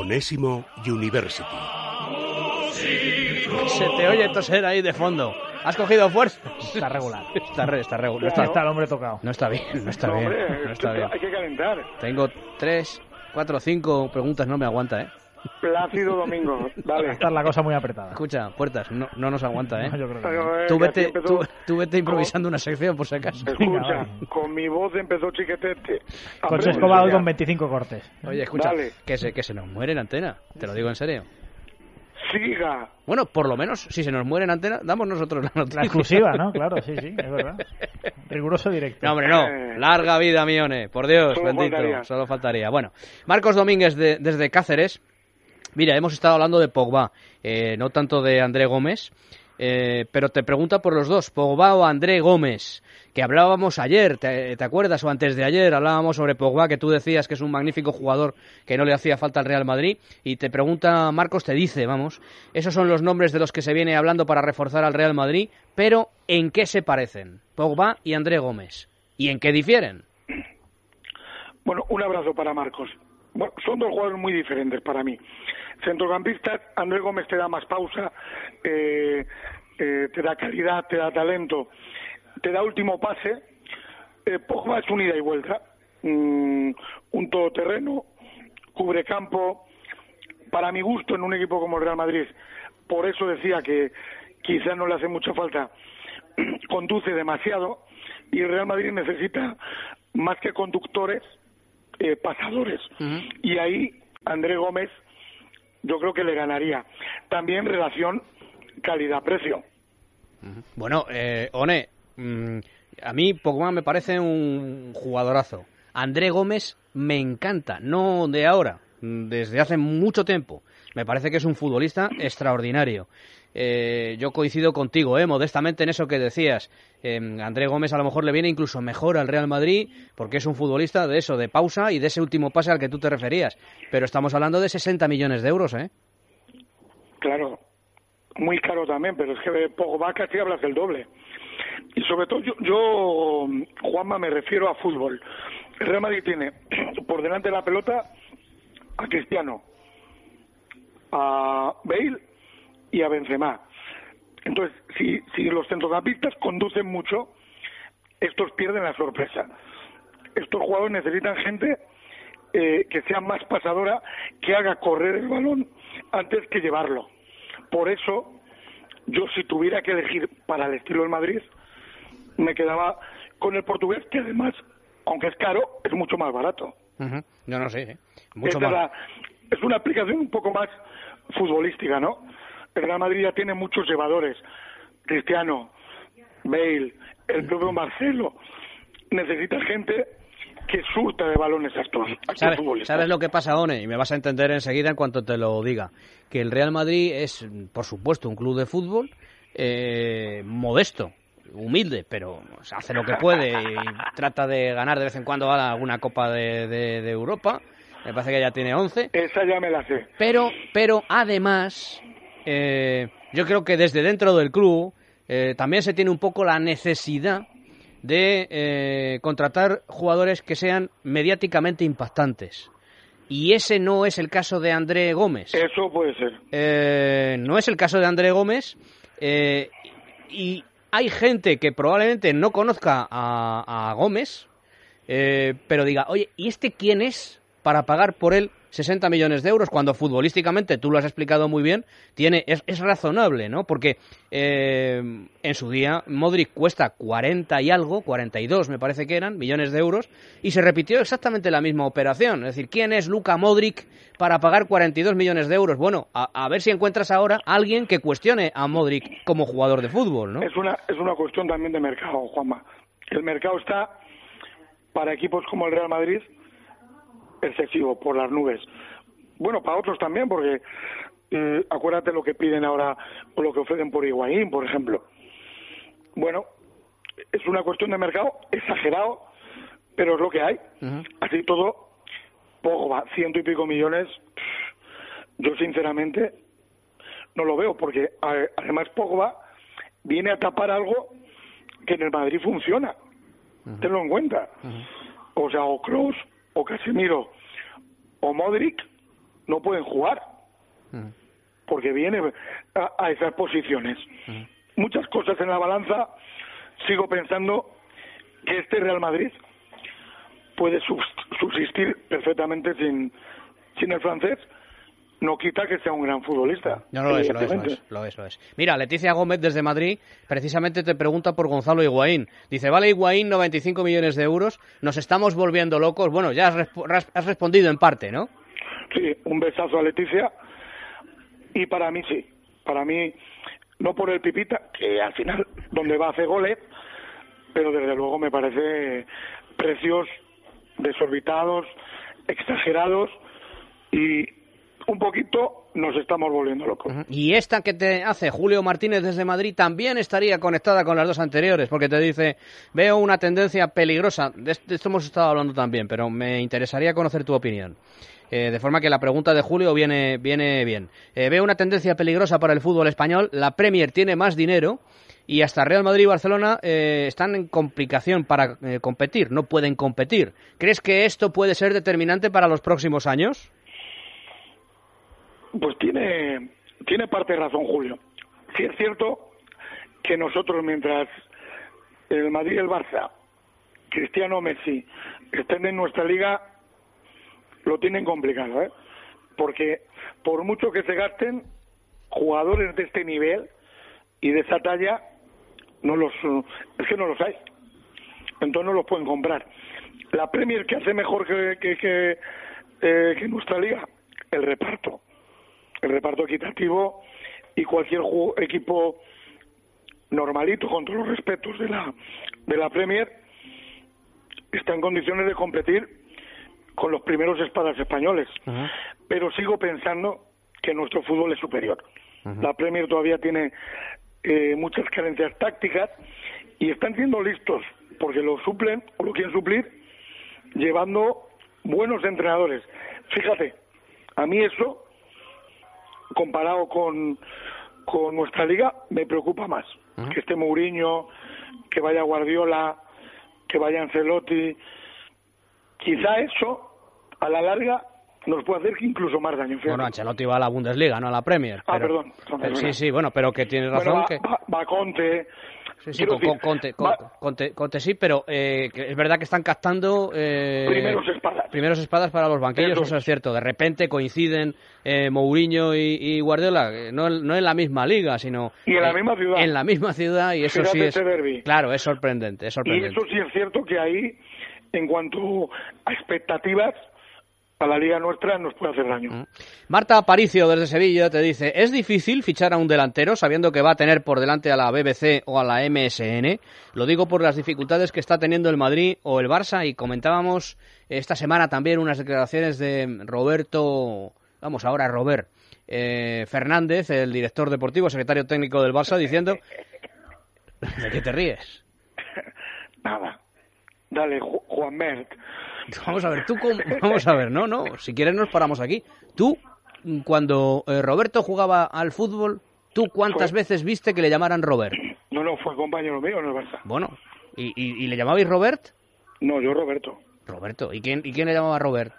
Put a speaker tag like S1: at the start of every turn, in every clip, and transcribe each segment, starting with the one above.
S1: Onésimo University.
S2: Se te oye toser ahí de fondo. ¿Has cogido fuerza?
S3: Está regular.
S2: Está, re- está regular. No
S3: Está,
S2: está,
S3: el hombre tocado.
S2: no está bien, no está
S4: No,
S2: bien.
S4: hombre,
S2: No está bien.
S4: hay que calentar.
S2: Tengo tres, cuatro, cinco preguntas, no me aguanta, ¿eh?
S4: Plácido Domingo, dale.
S3: Está la cosa muy apretada.
S2: Escucha, puertas, no, no nos aguanta, ¿eh?
S3: No, yo creo que no.
S4: Eh,
S2: Tú vete,
S4: empezó-
S2: tú, tú vete improvisando una sección por si acaso.
S4: Escucha,
S3: Venga,
S4: con mi voz empezó chiquetete.
S3: Con su escoba con 25 cortes.
S2: Oye, escucha,
S4: Dale.
S2: que se, que se nos muere en antena, te lo digo en serio.
S4: Siga.
S2: Bueno, por lo menos, si se nos muere en antena, damos nosotros la noticia.
S3: La exclusiva, ¿no? Claro, sí, sí, es verdad. Riguroso directo.
S2: No, hombre, no.
S4: Eh.
S2: Larga vida, Mione. Por Dios,
S4: Solo
S2: bendito.
S4: faltaría.
S2: Solo faltaría. Bueno, Marcos Domínguez de- desde Cáceres. Mira, hemos estado hablando de Pogba, eh, no tanto de André Gómez, eh, pero te pregunta por los dos, Pogba o André Gómez, que hablábamos ayer, ¿te, acuerdas? O antes de ayer hablábamos sobre Pogba, que tú decías que es un magnífico jugador, que no le hacía falta al Real Madrid, y te pregunta, Marcos te dice, vamos, esos son los nombres de los que se viene hablando para reforzar al Real Madrid, pero ¿en qué se parecen? Pogba y André Gómez. ¿Y en qué difieren?
S4: Bueno, un abrazo para Marcos. Son dos jugadores muy diferentes para mí. Centrocampistas, Andrés Gómez te da más pausa, eh, eh, te da calidad, te da talento, te da último pase. Eh, Pogba es un ida y vuelta, Mm, un todoterreno, cubre campo. Para mi gusto, en un equipo como el Real Madrid, por eso decía que quizás no le hace mucha falta, conduce demasiado y el Real Madrid necesita más que conductores, eh, pasadores. Y ahí André Gómez yo creo que le ganaría. También relación calidad-precio.
S2: Bueno, eh, One, mm, a mí Pogba me parece un jugadorazo. André Gómez me encanta, no de ahora, desde hace mucho tiempo. Me parece que es un futbolista extraordinario. Eh, yo coincido contigo, eh, modestamente en eso que decías. Eh, André Gómez a lo mejor le viene incluso mejor al Real Madrid porque es un futbolista de eso, de pausa y de ese último pase al que tú te referías. Pero estamos hablando de 60 millones de euros, ¿eh?
S4: Claro, muy caro también, pero es que Pogba casi hablas el doble. Y sobre todo yo, yo, Juanma, me refiero a fútbol. El Real Madrid tiene por delante de la pelota a Cristiano, a Bale y a Benzema. Entonces, si, si los centrocampistas conducen mucho, estos pierden la sorpresa. Estos jugadores necesitan gente eh, que sea más pasadora, que haga correr el balón antes que llevarlo. Por eso, yo si tuviera que elegir para el estilo del Madrid, me quedaba con el portugués, que además, aunque es caro, es mucho más barato.
S2: Yo no sé, ¿eh? Mucho
S4: Esta
S2: más.
S4: es, la- es una aplicación un poco más futbolística, ¿no? El Real Madrid ya tiene muchos llevadores. Cristiano, Bale, el propio Marcelo. Necesita gente que surta de balones a estos, a
S2: ¿Sabes,
S4: futbolistas.
S2: sabes lo que pasa, One? Y me vas a entender enseguida en cuanto te lo diga. Que el Real Madrid es, por supuesto, un club de fútbol eh, modesto, humilde, pero hace lo que puede y trata de ganar de vez en cuando alguna Copa de, de- de Europa. Me parece que ya tiene 11.
S4: Esa ya me la sé.
S2: Pero, pero además, eh, yo creo que desde dentro del club eh, también se tiene un poco la necesidad de eh, contratar jugadores que sean mediáticamente impactantes. Y ese no es el caso de André Gómez.
S4: Eso puede ser.
S2: No es el caso de André Gómez. y hay gente que probablemente no conozca a, a Gómez, eh, pero diga, oye, ¿y este quién es para pagar por él 60 millones de euros cuando futbolísticamente, tú lo has explicado muy bien, tiene es, razonable, ¿no? Porque eh, en su día Modric cuesta 40 y algo, 42 me parece que eran, millones de euros, y se repitió exactamente la misma operación. Es decir, ¿quién es Luka Modric para pagar 42 millones de euros? Bueno, a, a ver si encuentras ahora alguien que cuestione a Modric como jugador de fútbol, ¿no?
S4: Es una, es una cuestión también de mercado, Juanma. El mercado está para equipos como el Real Madrid excesivo, por las nubes. Bueno, para otros también, porque eh, acuérdate lo que piden ahora o lo que ofrecen por Higuaín, por ejemplo. Bueno, es una cuestión de mercado exagerado, pero es lo que hay. Así todo, Pogba, ciento y pico millones, yo sinceramente no lo veo, porque además Pogba viene a tapar algo que en el Madrid funciona. Tenlo en cuenta. O sea, o Kroos, o Casemiro, o Modric, no pueden jugar porque viene a, esas posiciones. Muchas cosas en la balanza, sigo pensando que este Real Madrid puede subsistir perfectamente sin, sin el francés, no quita que sea un gran futbolista.
S2: No, lo es, lo es, lo es, lo es, Mira, Leticia Gómez desde Madrid precisamente te pregunta por Gonzalo Higuaín. Dice, vale Higuaín 95 millones de euros, nos estamos volviendo locos. Bueno, ya has, has respondido en parte, ¿no?
S4: Sí, un besazo a Leticia y para mí sí, para mí no por el Pipita, que al final donde va a hacer goles, pero desde luego me parece precios desorbitados, exagerados y un poquito nos estamos volviendo locos.
S2: Y esta que te hace Julio Martínez desde Madrid también estaría conectada con las dos anteriores, porque te dice, veo una tendencia peligrosa, de esto hemos estado hablando también, pero me interesaría conocer tu opinión. Eh, de forma que la pregunta de Julio viene, viene bien. Eh, veo una tendencia peligrosa para el fútbol español. La Premier tiene más dinero y hasta Real Madrid y Barcelona eh, están en complicación para competir, no pueden competir. ¿Crees que esto puede ser determinante para los próximos años?
S4: Pues tiene, tiene parte razón, Julio. Sí es cierto que nosotros, mientras el Madrid y el Barça, Cristiano Messi, estén en nuestra liga, lo tienen complicado, ¿eh? Porque por mucho que se gasten, jugadores de este nivel y de esa talla, no los, es que no los hay. Entonces no los pueden comprar. La Premier que hace mejor que, que, que, eh, que nuestra liga, el reparto. El reparto equitativo y cualquier equipo normalito, con todos los respetos de la, de la Premier, está en condiciones de competir con los primeros espadas españoles. Pero sigo pensando que nuestro fútbol es superior. La Premier todavía tiene eh, muchas carencias tácticas y están siendo listos porque lo suplen o lo quieren suplir llevando buenos entrenadores. Fíjate, a mí eso, comparado con, con nuestra liga, me preocupa más. Que esté Mourinho, que vaya Guardiola, que vaya Ancelotti. Quizá eso a la larga nos puede hacer incluso más daño.
S2: Bueno, Ancelotti va a la Bundesliga, no a la Premier.
S4: Ah, perdón.
S2: Sí, sí, bueno, pero que tiene razón que...
S4: Va, Conte...
S2: Sí, sí, con, Conte, Conte, sí, pero eh, es verdad que están captando...
S4: Eh, primeros espadas.
S2: Primeros espadas para los banquillos, eso, es cierto. De repente coinciden eh, Mourinho y, Guardiola, no, no en la misma liga, sino...
S4: Y en la misma ciudad.
S2: En la misma ciudad, y eso sí es... Claro, es sorprendente, es sorprendente.
S4: Y eso sí es cierto que ahí, en cuanto a expectativas a la liga nuestra nos puede hacer daño. Mm.
S2: Marta Aparicio desde Sevilla te dice, ¿es difícil fichar a un delantero sabiendo que va a tener por delante a la BBC o a la MSN? Lo digo por las dificultades que está teniendo el Madrid o el Barça y comentábamos esta semana también unas declaraciones de Roberto, vamos ahora Robert eh, Fernández, el director deportivo, secretario técnico del Barça, diciendo... ¿De qué te ríes?
S4: Nada. Dale, Juan Mert
S2: Vamos a ver, tú Vamos a ver, no, no, si quieres nos paramos aquí. Tú, cuando eh, Roberto jugaba al fútbol, ¿tú cuántas veces viste que le llamaran Robert?
S4: No, no, fue compañero mío en el Barça.
S2: Bueno, ¿y, y, le llamabais Robert?
S4: No, yo Roberto.
S2: Roberto, ¿y quién, ¿y quién le llamaba Robert?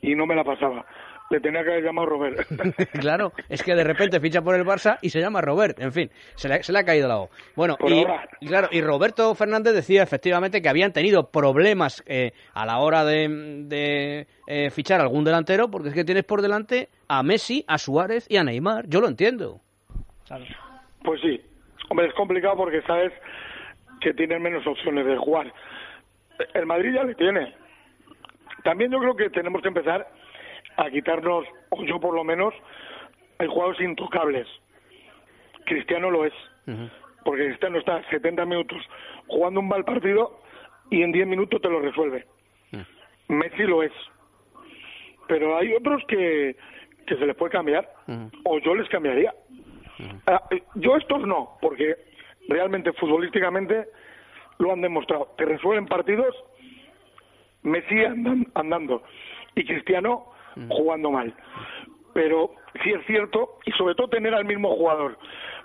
S4: Y no me la pasaba le tenía que haber llamado Robert.
S2: claro, es que de repente ficha por el Barça y se llama Robert. En fin, se le, se le ha caído la O. Bueno, y, claro, y Roberto Fernández decía efectivamente que habían tenido problemas eh, a la hora de, eh, fichar algún delantero, porque es que tienes por delante a Messi, a Suárez y a Neymar. Yo lo entiendo.
S4: Pues sí. Hombre, es complicado porque sabes que tienen menos opciones de jugar. El Madrid ya le tiene. También yo creo que tenemos que empezar a quitarnos, o yo por lo menos, hay jugadores intocables. Cristiano lo es, porque Cristiano está 70 minutos jugando un mal partido y en 10 minutos te lo resuelve. Messi lo es. Pero hay otros que, que se les puede cambiar, o yo les cambiaría. Ah, eh, yo estos no, porque realmente futbolísticamente lo han demostrado. Te resuelven partidos Messi andando y Cristiano jugando mal. Pero sí es cierto, y sobre todo tener al mismo jugador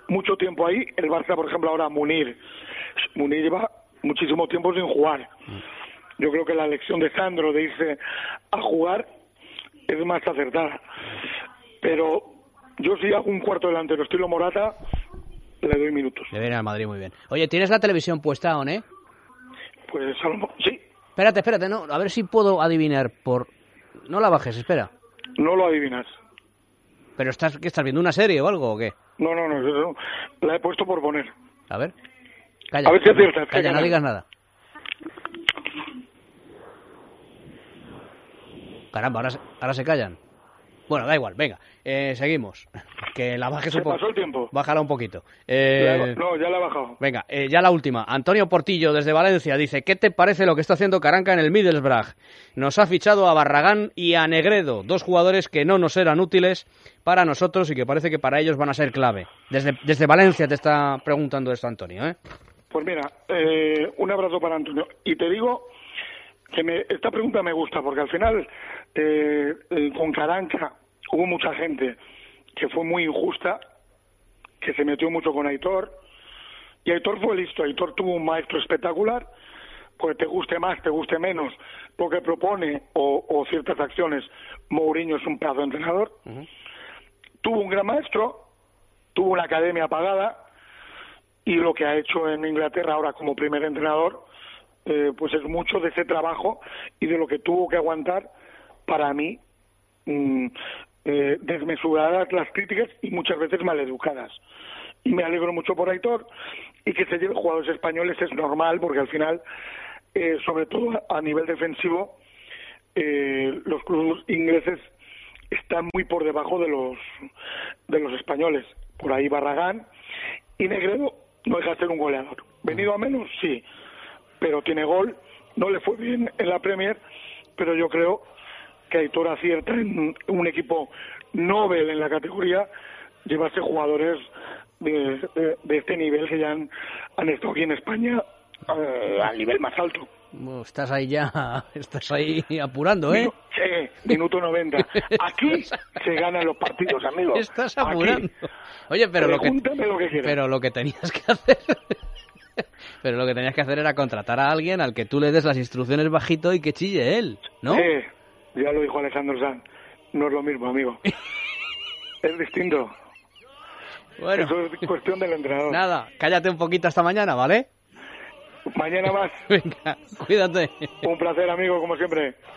S4: mucho tiempo ahí, el Barça, por ejemplo, ahora Munir. Munir lleva muchísimo tiempo sin jugar. Yo creo que la elección de Sandro de irse a jugar es más acertada. Pero yo si hago un cuarto delantero estilo Morata, le doy minutos.
S2: Le viene al Madrid muy bien. Oye, ¿tienes la televisión puesta, o no?
S4: Pues sí,
S2: Espérate, espérate, no, a ver si puedo adivinar por... No la bajes, espera.
S4: no lo adivinas.
S2: ¿Pero estás, qué, estás viendo una serie o algo o qué?
S4: No, no, no, la he puesto por poner.
S2: A ver. Calla.
S4: A ver si aciertas,
S2: Calla,
S4: calla.
S2: no digas nada. Caramba, ahora se, ahora se callan. Bueno, da igual, venga, eh, seguimos. Que la bajes un poco.
S4: pasó el tiempo.
S2: Bájala un poquito. Eh,
S4: no, ya la he bajado.
S2: Venga, eh, ya la última. Antonio Portillo desde Valencia dice, ¿qué te parece lo que está haciendo Caranca en el Middlesbrough? Nos ha fichado a Barragán y a Negredo, dos jugadores que no nos eran útiles para nosotros y que parece que para ellos van a ser clave. Desde, desde Valencia te está preguntando esto Antonio, ¿eh?
S4: Pues mira, eh, un abrazo para Antonio. Y te digo que me- esta pregunta me gusta, porque al final eh, eh, con Caranca hubo mucha gente que fue muy injusta, que se metió mucho con Aitor, y Aitor fue listo, Aitor tuvo un maestro espectacular, porque te guste más, te guste menos, lo que propone o, o ciertas acciones, Mourinho es un pedazo de entrenador, tuvo un gran maestro, tuvo una academia pagada, y lo que ha hecho en Inglaterra ahora como primer entrenador, eh, pues es mucho de ese trabajo y de lo que tuvo que aguantar para mí mm, eh, desmesuradas las críticas y muchas veces maleducadas. Y me alegro mucho por Aitor y que se lleve jugadores españoles es normal porque al final, eh, sobre todo a nivel defensivo, eh, los clubes ingleses están muy por debajo de los de los españoles. Por ahí Barragán y Negredo no deja de ser un goleador. Venido a menos, sí, pero tiene gol. No le fue bien en la Premier, pero yo creo que Aitor acierta en un equipo Nobel en la categoría llevarse jugadores de, de- de este nivel que ya han, han estado aquí en España eh, al nivel más alto.
S2: Bueno, Estás ahí ya, estás ahí apurando, ¿eh?
S4: Sí, minuto 90. Aquí se ganan los partidos, amigos.
S2: Estás
S4: Aquí.
S2: apurando. Oye, pero lo que,
S4: Pregúntame lo que quieras.
S2: pero lo que tenías que hacer... Pero lo que tenías que hacer era contratar a alguien al que tú le des las instrucciones bajito y que chille él, ¿no?
S4: Eh, ya lo dijo Alejandro Sanz. No es lo mismo, amigo. es distinto.
S2: Bueno,
S4: Eso es cuestión del entrenador.
S2: nada, cállate un poquito hasta mañana, ¿vale?
S4: Mañana más.
S2: Venga, cuídate.
S4: Un placer, amigo, como siempre.